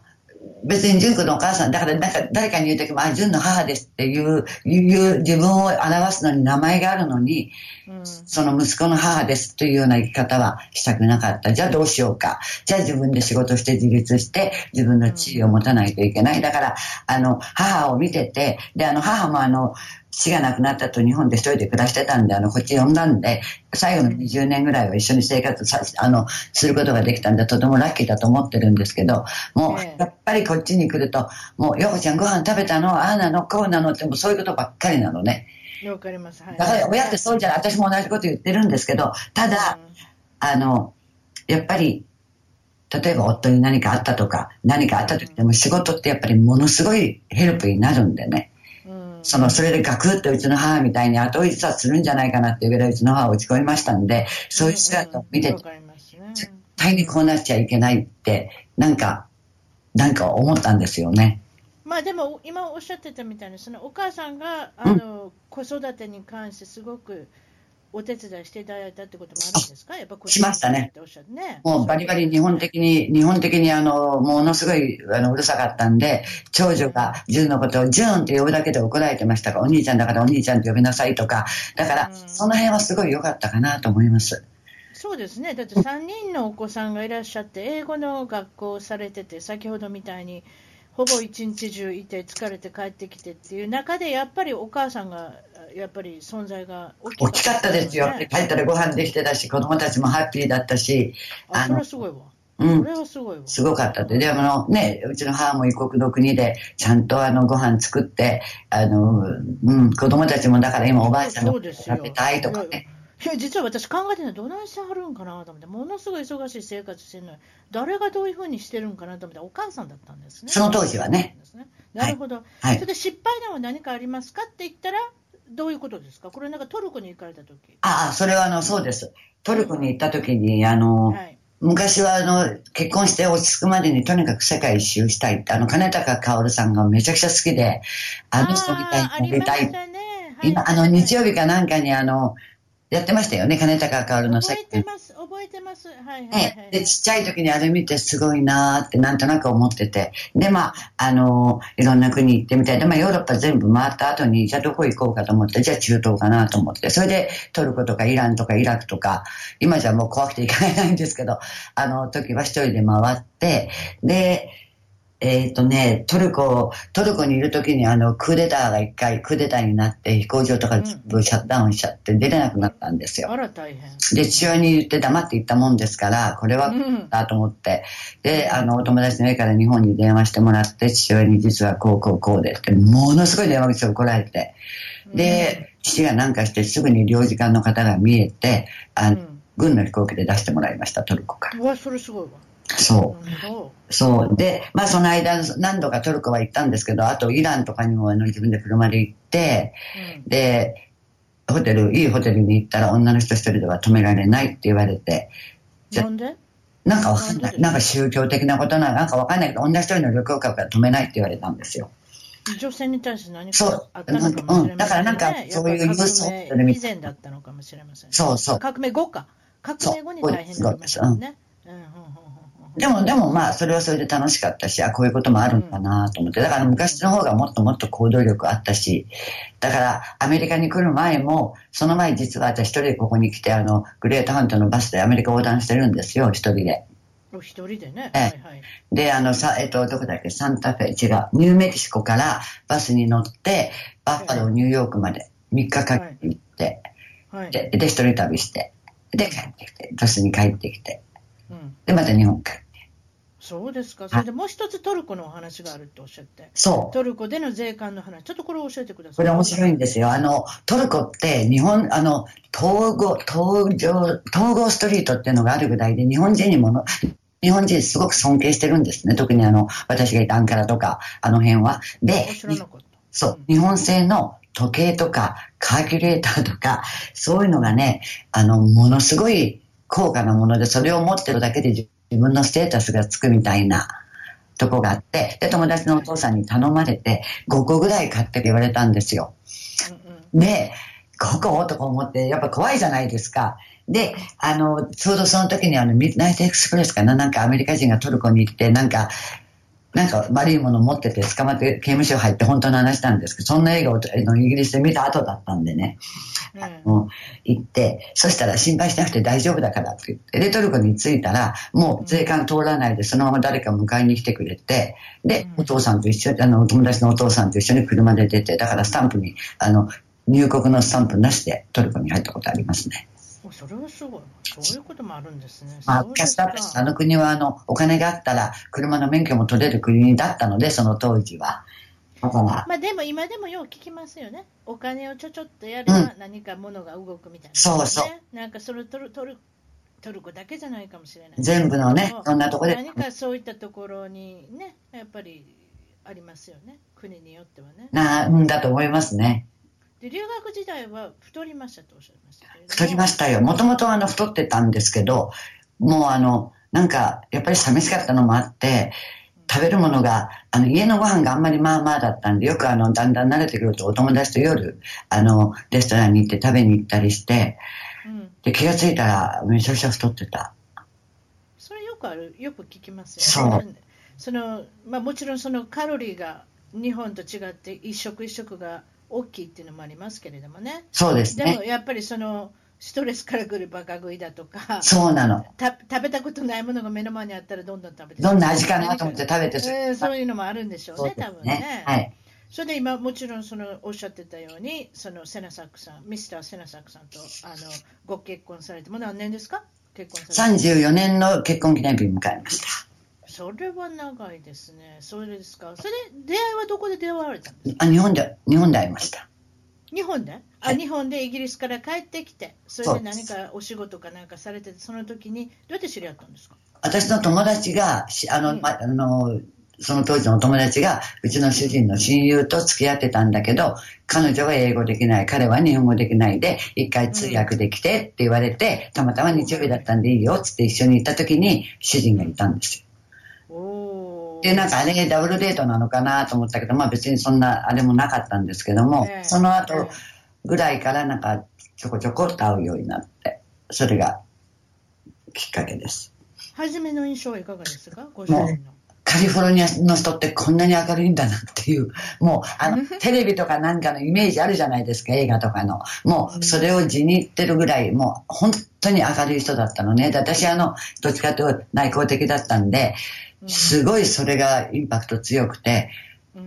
別に純子のお母さん、だからなんか誰かに言うときも、あ、純の母ですっていう、いう自分を表すのに名前があるのに、うん、その息子の母ですというような生き方はしたくなかった。じゃあどうしようか。じゃあ自分で仕事して自立して自分の地位を持たないといけない。だから、あの、母を見てて、で、あの、母もあの、父が亡くなったと日本で一人で暮らしてたんで、あの、こっち呼んだんで、最後の20年ぐらいは一緒に生活さ、あの、することができたんで、とてもラッキーだと思ってるんですけど、もう、やっぱりこっちに来ると、もう、ヨコちゃんご飯食べたの？ああなのこうなのって、もうそういうことばっかりなのね。わかります。はい。だから親ってそうじゃない。私も同じこと言ってるんですけど、ただ、うん、あの、やっぱり、例えば夫に何かあったとか、何かあった時でも仕事ってやっぱりものすごいヘルプになるんでね。その、それでガクッとうちの母みたいに後追いさするんじゃないかなっていうぐらいうちの母は落ち込みましたんで、そういう姿を見て、絶対にこうなっちゃいけないって、なんか、なんか思ったんですよね。まあでも今おっしゃってたみたいにそのお母さんがあの、うん、子育てに関してすごくお手伝いしていただいたってこともあるんですか？やっぱしましたね。ねもうバリバリ日本的に、日本的にあの、ものすごいあのうるさかったんで、長女がジュンのことをジュンって呼ぶだけで怒られてましたが、お兄ちゃんだからお兄ちゃんって呼びなさいとか、だから、その辺はすごい良かったかなと思います。そうですね、だって3人のお子さんがいらっしゃって、英語の学校をされてて、先ほどみたいに、ほぼ一日中いて、疲れて帰ってきてっていう中で、やっぱりお母さんがやっぱり存在が大き,、大きかったですよ。帰ったらご飯できてたし、子供たちもハッピーだったし。あ、それはすごいわ。うん。それはすごいわ。すごかったって。でもね、うちの母も異国の国で、ちゃんとあの、ご飯作って、あの、うん、子供たちもだから今おばあちゃんの食べたいとかね。いや実は私考えてるのどないしてはるんかなと思ってものすごい忙しい生活してるのに誰がどういうふうにしてるんかなと思ってお母さんだったんですねその当時はねなるほど、はい、それで失敗談は何かありますかって言ったらどういうことですか？これなんかトルコに行かれた時。ああ、それはあの、そうです。トルコに行った時に、あの、はい、昔はあの、結婚して落ち着くまでにとにかく世界一周したい。あの、金高薫さんがめちゃくちゃ好きで、あの人みたいになりたい。ね。今、あの、日曜日かなんかにあの、やってましたよね、金高薫のさっき。覚えてます、覚えてます。はいはい、はい、で、ちっちゃい時にあれ見てすごいなーってなんとなく思ってて。で、まあ、あのー、いろんな国行ってみたいで、まあ、ヨーロッパ全部回った後に、じゃあどこ行こうかと思って、じゃあ中東かなと思って、それでトルコとかイランとかイラクとか、今じゃもう怖くて行かれないんですけど、あの時は一人で回って、で、えっ、ー、とね、トルコ、トルコにいるときにあの、クーデターが一回クーデターになって飛行場とか全部シャットダウンしちゃって出れなくなったんですよ。あら大変。で、父親に言って黙って行ったもんですから、これは、だと思って、で、あの、お友達の家から日本に電話してもらって、父親に実はこうこうこうでって、ものすごい電話口を怒られて、で、父がなんかしてすぐに領事館の方が見えて、あの、軍の飛行機で出してもらいました、トルコから。うわ、それすごいわ。そう。そう。で、まあその間何度かトルコは行ったんですけど、あとイランとかにもあの自分で車で行って、うん、で、ホテル、いいホテルに行ったら女の人一人では止められないって言われて。なんで？なんかわかんない。なんか？宗教的なことななんかわかんないけど、女一人の旅行客は止めないって言われたんですよ。女性に対して何かあったのかもしれません、ね、うん。だからなんかそういうニュース以前だったのかもしれません、ね、そうそう。革命後か。革命後に大変なりましたね。うん、うんでも、でもまあ、それはそれで楽しかったし、あ、こういうこともあるんだなと思って。だから昔の方がもっともっと行動力あったし、だからアメリカに来る前も、その前実は私一人でここに来て、あの、グレートハントのバスでアメリカ横断してるんですよ、一人で。一人でね。ええ、はいはい、で、あの、さ、えっと、どこだっけ、サンタフェ、違う、ニューメキシコからバスに乗って、バッファロー、ニューヨークまで3日かけて行って、はい、で、で、一人旅して、で、帰ってきて、バスに帰ってきて、うん、で、また日本帰って。そうですか。それでもう一つトルコのお話があるっておっしゃって。そう。トルコでの税関の話。ちょっとこれを教えてください。これ面白いんですよ。あの、トルコって日本、あの、統合、統合、統合ストリートっていうのがあるぐらいで、日本人にもの、日本人すごく尊敬してるんですね。特にあの、私がいたアンカラとか、あの辺は。で、そう、日本製の時計とか、カーキュレーターとか、そういうのがね、あの、ものすごい高価なもので、それを持ってるだけで自分のステータスがつくみたいなとこがあって、で、友達のお父さんに頼まれて、5個ぐらい買って言われたんですよ。で、5個？とか思って、やっぱ怖いじゃないですか。で、あの、ちょうどその時にあの、ミッドナイトエクスプレスかな、なんかアメリカ人がトルコに行って、なんか、なんか悪いもの持ってて捕まって刑務所入って本当の話なんですけど、そんな映画をイギリスで見た後だったんでね、うん、あの行って、そしたら心配しなくて大丈夫だからって言って、レトルコに着いたら、もう税関通らないでそのまま誰か迎えに来てくれて、で、お父さんと一緒に、あの、お友達のお父さんと一緒に車で出て、だからスタンプに、あの、入国のスタンプなしでトルコに入ったことありますね。それはすごい。そういうこともあるんですね。まあ、昔だったあの国はあの、お金があったら車の免許も取れる国だったので、その当時は。だから。まあでも今でもよう聞きますよね。お金をちょちょっとやれば何か物が動くみたいな、ねうん、そうそう。なんかそれ取る、取る、トルコだけじゃないかもしれない。全部のね、そんなところで。何かそういったところにね、やっぱりありますよね。国によってはね。なうんだと思いますね。で留学時代は太りましたとおっしゃいました太りましたよ。もともとあの太ってたんですけど、もうあの、なんかやっぱり寂しかったのもあって、食べるものが、あの、家のご飯があんまりまあまあだったんで、よくあの、だんだん慣れてくるとお友達と夜、あの、レストランに行って食べに行ったりして、うん、で、気がついたらめちゃくちゃ太ってた。それよくある、よく聞きますよね。そう。その、まあもちろんそのカロリーが日本と違って一食一食が大きいっていうのもありますけれどもね。そうですね。でもやっぱりその、ストレスからくるバカ食いだとか、そうなの。食べたことないものが目の前にあったらどんどん食べてどんな味かなと思って食べてえー、そういうのもあるんでしょうね、うね多分ね。はい。それで今、もちろんそのおっしゃってたように、そのセナサックさん、ミスター・セナサックさんとあのご結婚されて、もう何年ですか？結婚されて。34年の結婚記念日を迎えました。それは長いですね。それですか？それで出会いはどこで出会われたんですか？あ、日本で、日本で会いました。日本で、あ、日本でイギリスから帰ってきて、それで何かお仕事かなんかされてて、その時にどうやって知り合ったんですか？私の友達が、あの、うん、ま、あの、その当時のお友達が、うちの主人の親友と付き合ってたんだけど、彼女は英語できない、彼は日本語できないで、一回通訳できてって言われて、たまたま日曜日だったんでいいよ、つって一緒に行った時に主人がいたんですよ。で、なんかあれダブルデートなのかなと思ったけど、まあ別にそんなあれもなかったんですけども、えー、その後ぐらいからなんかちょこちょこっと会うようになって、それがきっかけです。初めの印象はいかがですか？ご主人の。カリフォルニアの人ってこんなに明るいんだなっていう、もう、あの、テレビとかなんかのイメージあるじゃないですか、映画とかの。もう、それを地に入ってるぐらい、もう、本当に明るい人だったのね。で私、あの、どっちかというと内向的だったんで、すごいそれがインパクト強くて、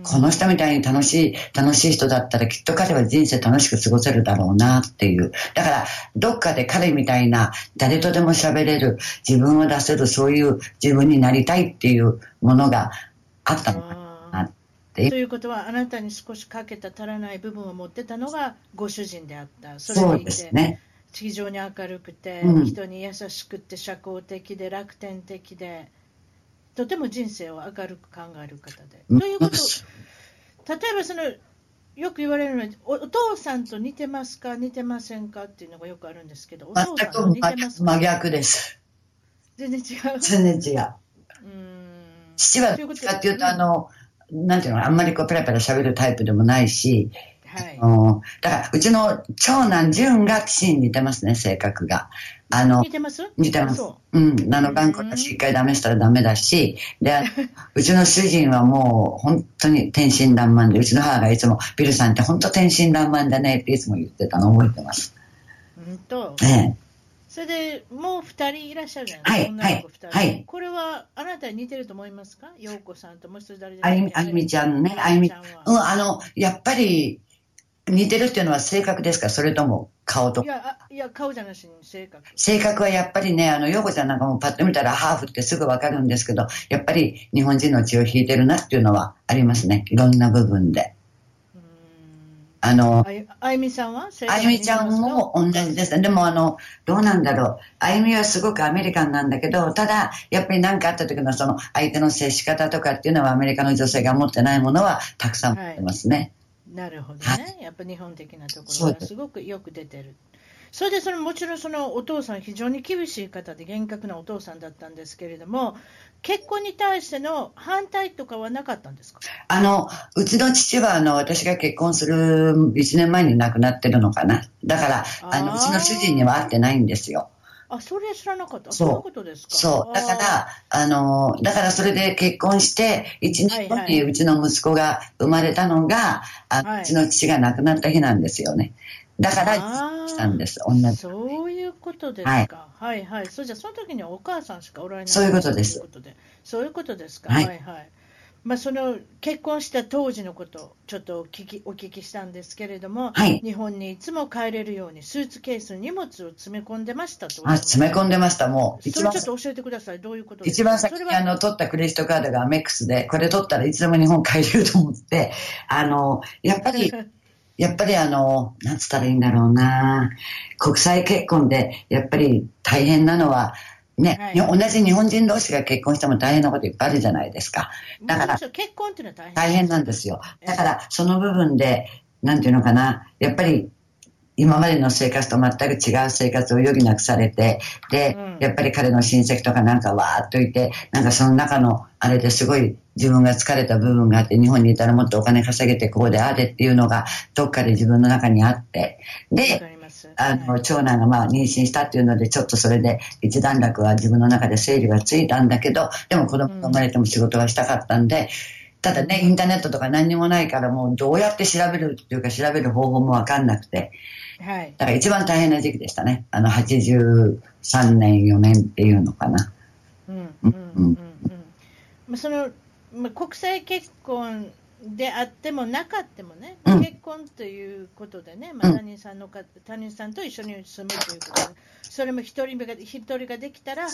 この人みたいに楽しい、楽しい人だったらきっと彼は人生楽しく過ごせるだろうなっていう。だから、どっかで彼みたいな誰とでも喋れる、自分を出せる、そういう自分になりたいっていうものがあったのかなって。ということは、あなたに少しかけた足らない部分を持ってたのがご主人であった。そそうですね。非常に明るくて、うん、人に優しくて社交的で楽天的で。とても人生を明るく考える方で。ということ、例えばその、よく言われるのはお、お父さんと似てますか、似てませんかっていうのがよくあるんですけど、お父さんと似てますか？真逆です。全然違う。全然違う。うん父は、どっちかっていうと、あの、なんていうの、あんまりこう、ペラペラ喋るタイプでもないし、はい、だから、うちの長男、純が父に似てますね、性格が。あの、似てます？似てます。うん。あの、頑固だし、一回ダメしたらダメだし、で、うちの主人はもう、本当に天真爛漫で、うちの母がいつも、ビルさんって本当天真爛漫だねっていつも言ってたの覚えてます。本当？ええ。それで、もう二人いらっしゃるじゃないですか。はい、はい。これは、あなたに似てると思いますか陽子さんともう一つ誰ですかあゆみちゃんね。あゆみ、うん、あの、やっぱり、似てるっていうのは性格ですか？それとも顔といや、いや顔じゃなしに性格。性格はやっぱりね、あの、ヨコちゃんなんかもパッと見たらハーフってすぐわかるんですけど、やっぱり日本人の血を引いてるなっていうのはありますね。いろんな部分で。あの、あゆみさんはあゆみちゃんも同じです。でもあの、どうなんだろう。あゆみはすごくアメリカンなんだけど、ただ、やっぱり何かあった時のその相手の接し方とかっていうのはアメリカの女性が持ってないものはたくさん持ってますね。はいなるほどね、やっぱ日本的なところがす。ごくよく出てる。それでそのもちろんそのお父さん、非常に厳しい方で厳格なお父さんだったんですけれども、結婚に対しての反対とかはなかったんですか？あのうちの父はあの私が結婚する1年前に亡くなってるのかな、だからあのうちの主人には会ってないんですよ。あ、それ知らなかった。そういうことですか？そう。だかあら、あの、だからそれで結婚して、1年後はいはいにうちの息子が生まれたのが、あはいうちの父が亡くなった日なんですよね。だから、したんです、同じ。そういうことですか。はい、はい、そうじゃあその時にはお母さんしかおられないそういうことですそういうことでそういうことですか。ははいい、はい。まあ、その結婚した当時のこと、ちょっとお聞きお聞きしたんですけれども、はい日本にいつも帰れるように、スーツケースに荷物を詰め込んでましたと。あ、詰め込んでました、もう。そ一番れちょっと教えてください、どういうことですか？一番先にあの取ったクレジットカードがアメックスで、これ取ったらいつでも日本帰れると思って、あの、やっぱり、やっぱりあの、なんつったらいいんだろうな国際結婚で、やっぱり大変なのは、ね、はい。同じ日本人同士が結婚しても大変なこといっぱいあるじゃないですか。だから結婚っていうのは大変。大変なんですよ。だから、その部分で、なんていうのかな、やっぱり、今までの生活と全く違う生活を余儀なくされて、で、うん。やっぱり彼の親戚とかなんかわーっといて、なんかその中のあれですごい自分が疲れた部分があって、日本にいたらもっとお金稼げてこうでああでっていうのがどっかで自分の中にあって、わで、あの、はい長男がまあ妊娠したっていうので、ちょっとそれで一段落は自分の中で整理がついたんだけど、でも子供が生まれても仕事はしたかったんで、ただね、インターネットとか何にもないからもうどうやって調べるっていうか調べる方法もわかんなくて、はいだから一番大変な時期でしたね。あの、83年、4年っていうのかな。うんうんうんうんまあそのまあ国際結婚であってもなかってもね、うん。結婚ということでね、まあ、うん。他人さんのか他人さんと一緒に住むということで、それも一人目が一人ができたら、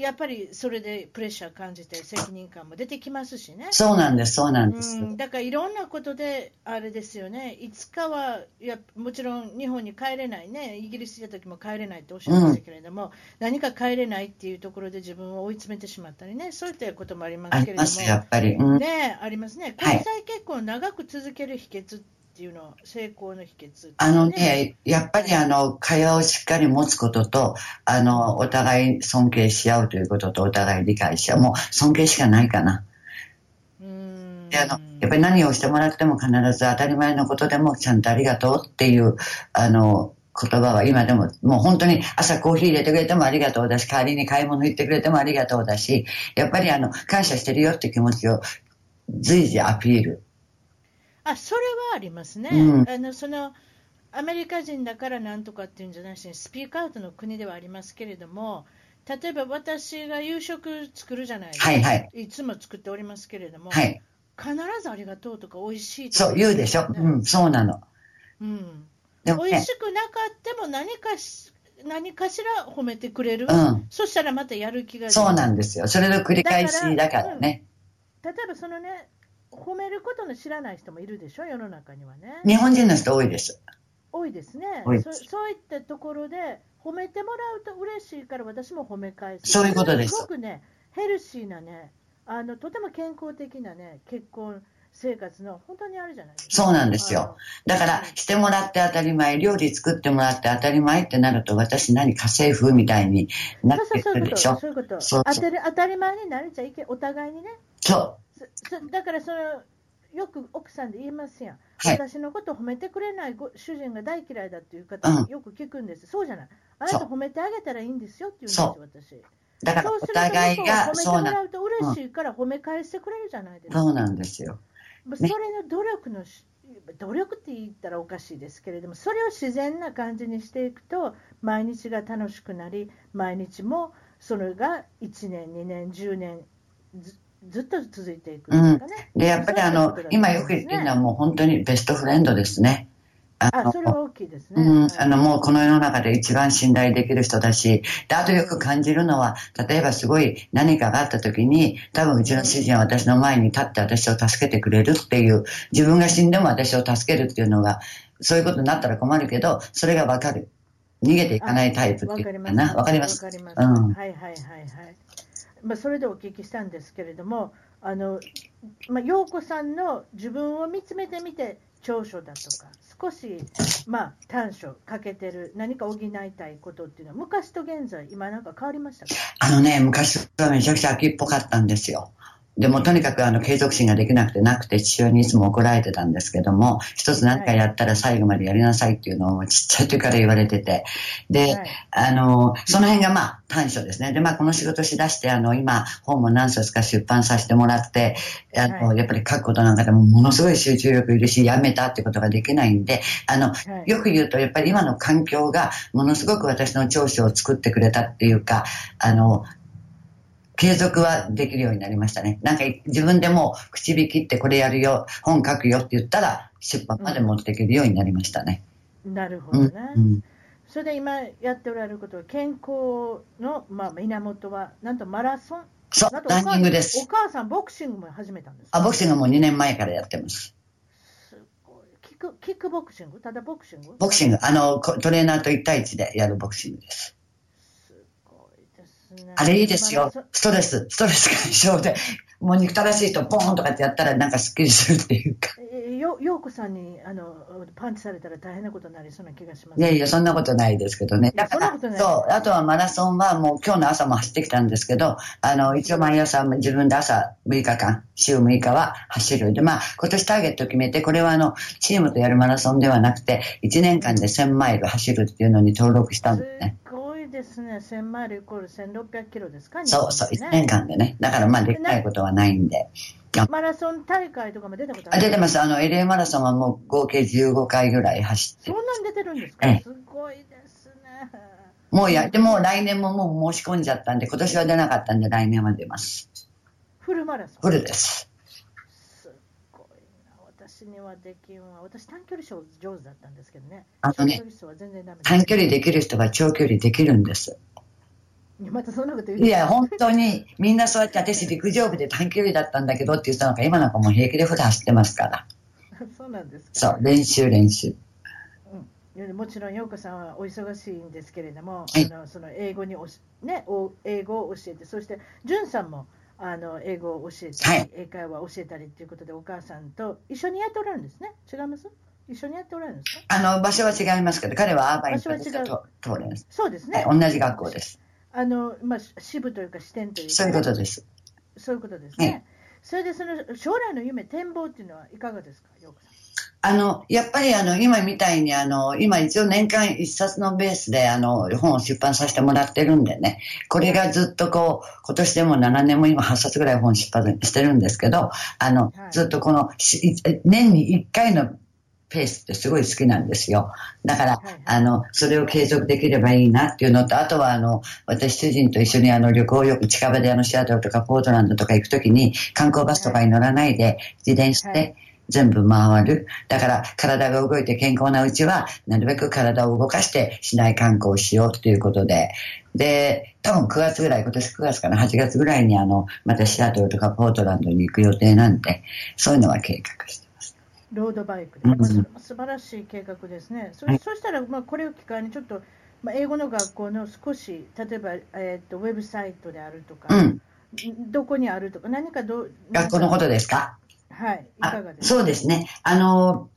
やっぱりそれでプレッシャー感じて責任感も出てきますしね。そうなんです、そうなんです。うん、だからいろんなことで、あれですよね、いつかはやもちろん日本に帰れないね、イギリスにいた時も帰れないっておっしゃいましたけれども、何か帰れないっていうところで自分を追い詰めてしまったりね、そういったこともありますけれども、あります、やっぱり。うん。ね、ありますね、はい国際結婚を長く続ける秘訣っていうのは、成功の秘訣っていうあのね、やっぱりあの、会話をしっかり持つことと、あの、お互い尊敬し合うということと、お互い理解し合う。もう尊敬しかないかな。うんであの、やっぱり何をしてもらっても必ず当たり前のことでもちゃんとありがとうっていう、あの、言葉は今でも、もう本当に朝コーヒー入れてくれてもありがとうだし、代わりに買い物行ってくれてもありがとうだし、やっぱりあの、感謝してるよって気持ちを随時アピール。あそれはありますね、うんあのそのアメリカ人だからなんとかっていうんじゃないし、スピークアウトの国ではありますけれども、例えば私が夕食作るじゃないですか、はいはい。いつも作っておりますけれども、はい。必ずありがとうとか、美味しいとか、そう、言うでしょ。うん、そうなの。うんでもね美味、しくなかっても何かし何かしら褒めてくれる、うんそしたらまたやる気がそうなんですよ。それの繰り返しだからね。例えばそのね、褒めることの知らない人もいるでしょ、世の中にはね。日本人の人多いです。多いですねそ。そういったところで褒めてもらうと嬉しいから私も褒め返す。そういうことですすごくね、ヘルシーなね、あのとても健康的なね、結婚生活の本当にあるじゃないですか。そうなんですよ。だから、してもらって当たり前、料理作ってもらって当たり前ってなると、私何家政婦みたいになっそうてくるでしょ。そういうこと。そうそう当たり当たり前になれちゃいけお互いにね。そそそだからそのよく奥さんで言いますやん、はい。私のこと褒めてくれないご主人が大嫌いだっていう方、うん。よく聞くんです、そうじゃない、あなた褒めてあげたらいいんですよって言そうんですよ、私。だからおそうすると互いが、そう褒めてもらうと嬉しいから褒め返してくれるじゃないですか。そうなんですよ。それの努力のし努力って言ったらおかしいですけれども、それを自然な感じにしていくと、毎日が楽しくなり、毎日もそれが1年、2年、10年ず、ずっと続いていくんでね。で、やっぱりあの、今よく言ってるのはもう本当にベストフレンドですね。ああ、それは大きいですね。うんはい、あの、もうこの世の中で一番信頼できる人だし、で、あとよく感じるのは、例えばすごい何かがあった時に、多分うちの主人は私の前に立って私を助けてくれるっていう、自分が死んでも私を助けるっていうのが、そういうことになったら困るけど、それがわかる。逃げていかないタイプっていうかな。わかります。わかります。うんはいはいはいはい。まあ、それでお聞きしたんですけれども、あの、まあ、陽子さんの自分を見つめてみて、長所だとか、少し、まあ、短所、欠けてる、何か補いたいことっていうのは、昔と現在、今なんか変わりましたか？あのね、昔はめちゃくちゃ秋っぽかったんですよ。でもとにかくあの継続心ができなくてなくて父親にいつも怒られてたんですけども、一つ何かやったら最後までやりなさいっていうのをちっちゃい時から言われてて、で、はい、あの、その辺がまあ短所ですね。で、まあこの仕事しだしてあの今本も何冊か出版させてもらって、あの、はい、やっぱり書くことなんかでもものすごい集中力いるし、やめたってことができないんで、あの、はい、よく言うとやっぱり今の環境がものすごく私の長所を作ってくれたっていうか、あの、継続はできるようになりましたね。なんか自分でも口引きってこれやるよ、本書くよって言ったら出版まで持っていけるようになりましたね。うん、なるほどね。うんうんそれで今やっておられることは、健康の、まあ、源は、なんとマラソン？そう、ランニングです。お母さん、ボクシングも始めたんですあ、ボクシングも2年前からやってます。すごい。キック、キックボクシング？ただボクシング？ボクシング。あの、トレーナーと1対1でやるボクシングです。あれいいですよ。ストレス、ストレス解消で、もう憎たらしいとポーンとかってやったらなんかすっきりするっていうか。よ、ようこさんに、あの、パンチされたら大変なことになりそうな気がします、いやいや、そんなことないですけどね。だから、そう、あとはマラソンはもう今日の朝も走ってきたんですけど、あの、一応毎朝自分で朝6日間、週6日は走る。で、まあ、今年ターゲット決めて、これはあの、チームとやるマラソンではなくて、1年間で1000マイル走るっていうのに登録したんですね。ですね、1000マイルイコール1600キロですか、ね、そうそう、1年間でね。だからまあ、できないことはないんで。マラソン大会とかも出たことある出てます。あの、LA マラソンはもう合計15回ぐらい走って。そんなん出てるんですか、すごいですね。もうやって、もう来年ももう申し込んじゃったんで、今年は出なかったんで、来年は出ます。フルマラソンフルです。はできんわ。私短距離走上手だったんですけどね。あのね、短距離できる人は長距離できるんです。またそんなこと言ういや、本当に、みんなそうやって私陸上部で短距離だったんだけどって言ったのが、今なんかもう平気で普段走ってますから。そうなんですそう、練習練習。うん、もちろん陽子さんはお忙しいんですけれども、はい、あのその英語におし、ね、お英語を教えて、そして、んさんもあの英語を教えたり、はい、英会話を教えたりということで、お母さんと一緒にやっておられるんですね。違います？一緒にやっておられるんですか？あの場所は違いますけど、彼はアーバインと通れます。そうですね、はい、同じ学校です。あのまあ、支部というか支店というか、そういうことです。そういうことですね。それでその将来の夢、展望っていうのはいかがですか、ようこさん？あの、やっぱりあの、今みたいにあの、今一応年間一冊のベースであの、本を出版させてもらってるんでね、これがずっとこう、今年でも7年も今8冊ぐらい本出版してるんですけど、あの、ずっとこの、年に1回のペースってすごい好きなんですよ。だから、あの、それを継続できればいいなっていうのと、あとはあの、私主人と一緒にあの、旅行よく近場であの、シアトルとかポートランドとか行くときに観光バスとかに乗らないで自転して、全部回る。だから体が動いて健康なうちは、なるべく体を動かして市内観光をしようということで、で、多分9月ぐらい、今年9月かな、8月ぐらいにあの、またシアトルとかポートランドに行く予定なんで、そういうのは計画してます。ロードバイクで、まあ、素晴らしい計画ですね。そ,、そしたら、まあ、これを機会にちょっと、まあ、英語の学校の少し、例えば、えーと、ウェブサイトであるとか、うん、どこにあるとか、何かど学校のことですか？はい。いかがですか？そうですね。あの、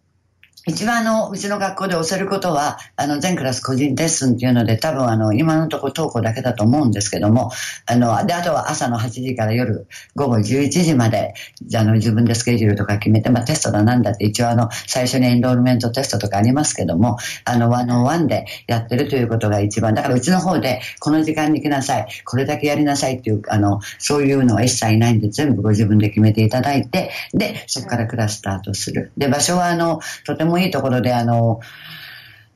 一番あの、うちの学校で教えることは、あの、全クラス個人レッスンっていうので、多分あの、今のところ登校だけだと思うんですけども、あの、で、あとは朝の8時から夜午後11時まで、あの、自分でスケジュールとか決めて、まあ、テストだなんだって一応あの、最初にエンロールメントテストとかありますけども、あの、ワンオンワンでやってるということが一番、だからうちの方で、この時間に来なさい、これだけやりなさいっていう、あの、そういうのは一切ないんで、全部ご自分で決めていただいて、で、そこからクラススタートする。で、場所はあの、とてもいいところで、あの、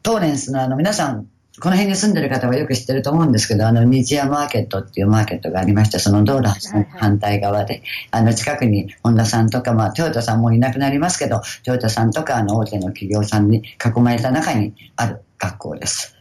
トーレンスのあの、皆さん、この辺に住んでる方はよく知ってると思うんですけど、あの、日夜マーケットっていうマーケットがありまして、その道路の反対側で、あの、近くに本田さんとか、まあ、トヨタさんもいなくなりますけど、トヨタさんとか、あの、大手の企業さんに囲まれた中にある学校です。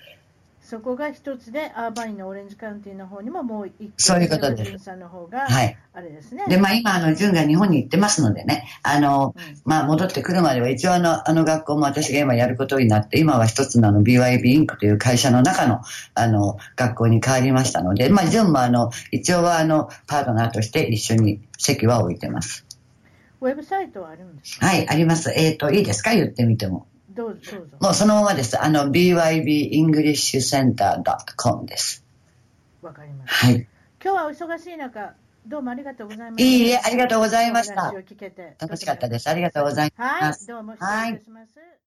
そこが一つで、アーバインのオレンジカウンティの方にももう一個、そういうことです。さんの方が、はい。あれですね。で、まあ今、あの、ジュンが日本に行ってますのでね、あの、うん、まあ戻ってくるまでは一応あの、あの学校も私が今やることになって、今は一つのあの、BYB インクという会社の中の、あの、学校に変わりましたので、まあジュンもあの、一応はあの、パートナーとして一緒に席は置いてます。ウェブサイトはあるんですか？はい、あります。えっ、ー、と、いいですか？言ってみても。どうぞ、どうぞ。もうそのままです。あの、bybenglisccenter.com です。わかりました。はい。今日はお忙しい中、どうもありがとうございました。いいえ、ありがとうございました楽しかったです。ありがとうございます。はい、どうも失礼します。